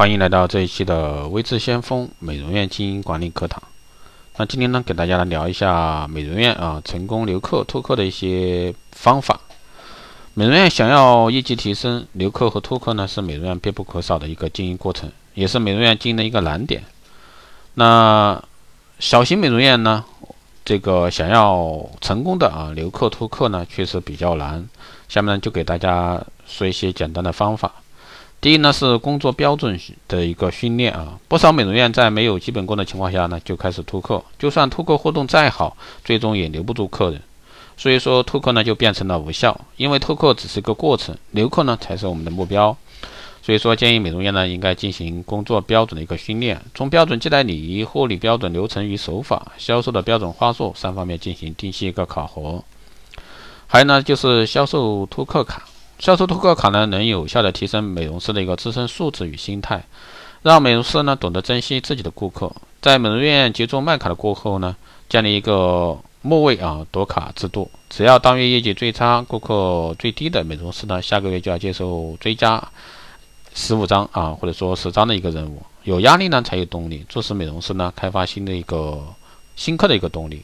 欢迎来到这一期的微智先锋美容院经营管理课堂。那今天呢，给大家来聊一下美容院啊成功留客拓客的一些方法。美容院想要业绩提升，留客和拓客呢是美容院必不可少的一个经营过程，也是美容院经营的一个难点。那小型美容院呢，这个想要成功的啊留客拓客呢，确实比较难。下面呢，就给大家说一些简单的方法。第一呢是工作标准的一个训练啊，不少美容院在没有基本功的情况下呢就开始突客，就算突客活动再好，最终也留不住客人，所以说突客呢就变成了无效，因为突客只是一个过程，留客呢才是我们的目标，所以说建议美容院呢应该进行工作标准的一个训练，从标准接待礼仪、护理标准流程与手法、销售的标准话术三方面进行定期一个考核，还有呢就是销售突客卡。销售拓客卡呢，能有效的提升美容师的一个自身素质与心态，让美容师呢懂得珍惜自己的顾客。在美容院集中卖卡的过后呢，建立一个末位啊夺卡制度。只要当月业绩最差、顾客最低的美容师呢，下个月就要接受追加十五张啊，或者说十张的一个任务。有压力呢，才有动力，促使美容师呢开发新的一个新客的一个动力。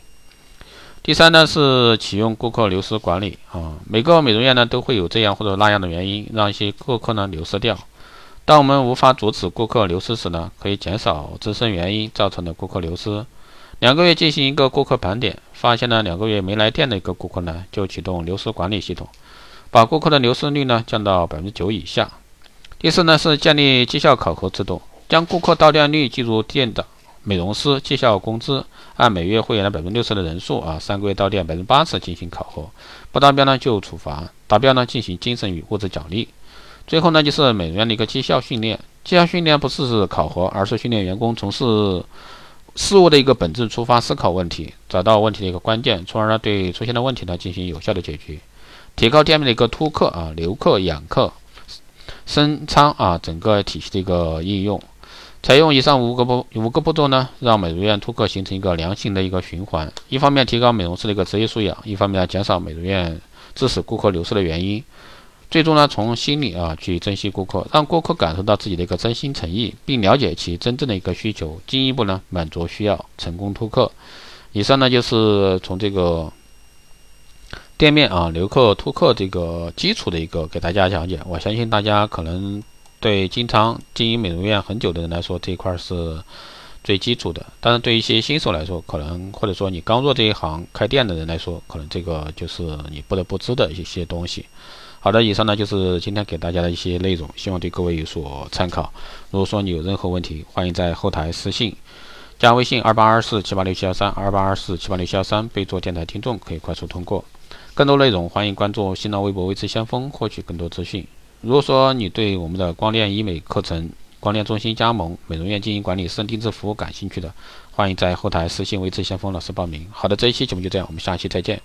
第三呢是启用顾客流失管理啊，每个美容院呢都会有这样或者那样的原因，让一些顾客呢流失掉。当我们无法阻止顾客流失时呢，可以减少自身原因造成的顾客流失。两个月进行一个顾客盘点，发现呢两个月没来店的一个顾客呢，就启动流失管理系统，把顾客的流失率呢降到百分之九以下。第四呢是建立绩效考核制度，将顾客到店率计入店的。美容师绩效工资按每月会员的百分之六十的人数啊，三个月到店百分之八十进行考核，不达标呢就处罚，达标呢进行精神与物质奖励。最后呢就是美容院的一个绩效训练，绩效训练不是考核，而是训练员工从事事物的一个本质出发思考问题，找到问题的一个关键，从而呢对出现的问题呢进行有效的解决，提高店面的一个突客啊、留客、养客、升仓啊整个体系的一个应用。采用以上五个步五个步骤呢，让美容院突客形成一个良性的一个循环。一方面提高美容师的一个职业素养，一方面呢减少美容院致使顾客流失的原因。最终呢从心里啊去珍惜顾客，让顾客感受到自己的一个真心诚意，并了解其真正的一个需求，进一步呢满足需要，成功突客。以上呢就是从这个店面啊留客突客这个基础的一个给大家讲解。我相信大家可能。对经常经营美容院很久的人来说，这一块是最基础的。但是对一些新手来说，可能或者说你刚入这一行开店的人来说，可能这个就是你不得不知的一些东西。好的，以上呢就是今天给大家的一些内容，希望对各位有所参考。如果说你有任何问题，欢迎在后台私信，加微信二八二四七八六七幺三二八二四七八六七幺三，备注电台听众，可以快速通过。更多内容，欢迎关注新浪微博“微知先锋”，获取更多资讯。如果说你对我们的光电医美课程、光电中心加盟、美容院经营管理、私人定制服务感兴趣的，欢迎在后台私信微智先锋老师报名。好的，这一期节目就这样，我们下期再见。